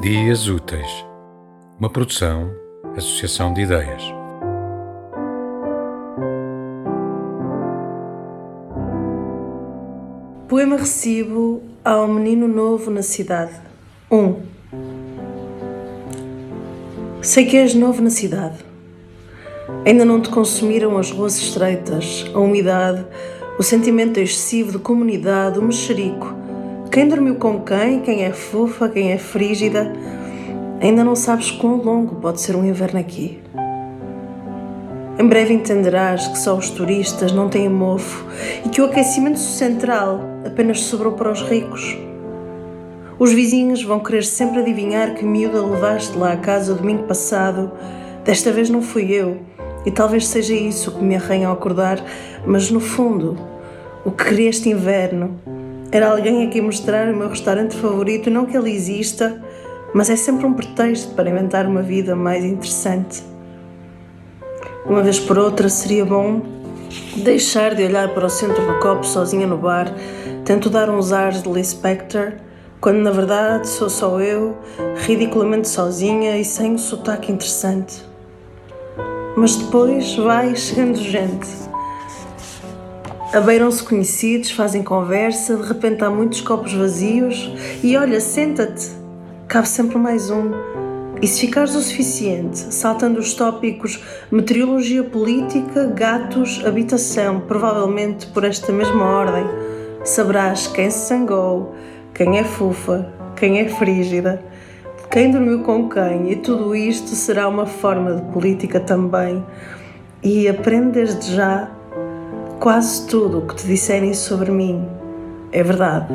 Dias Úteis, uma produção, associação de ideias. Poema recibo ao menino novo na cidade. 1. Um. Sei que és novo na cidade. Ainda não te consumiram as ruas estreitas, a umidade, o sentimento excessivo de comunidade, o mexerico quem dormiu com quem, quem é fofa, quem é frígida. Ainda não sabes quão longo pode ser um inverno aqui. Em breve entenderás que só os turistas não têm mofo e que o aquecimento central apenas sobrou para os ricos. Os vizinhos vão querer sempre adivinhar que miúda levaste lá a casa o domingo passado. Desta vez não fui eu, e talvez seja isso que me arranha ao acordar, mas no fundo, o que queria este inverno era alguém a quem mostrar o meu restaurante favorito, não que ele exista, mas é sempre um pretexto para inventar uma vida mais interessante. Uma vez por outra, seria bom deixar de olhar para o centro do copo sozinha no bar, tento dar uns ares de Lee Spector, quando na verdade sou só eu, ridiculamente sozinha e sem um sotaque interessante. Mas depois vai chegando gente Abeiram-se conhecidos, fazem conversa, de repente há muitos copos vazios e olha, senta-te, cabe sempre mais um. E se ficares o suficiente, saltando os tópicos meteorologia política, gatos, habitação, provavelmente por esta mesma ordem, saberás quem se sangou, quem é fufa, quem é frígida, quem dormiu com quem, e tudo isto será uma forma de política também. E aprende desde já Quase tudo o que te disserem sobre mim é verdade.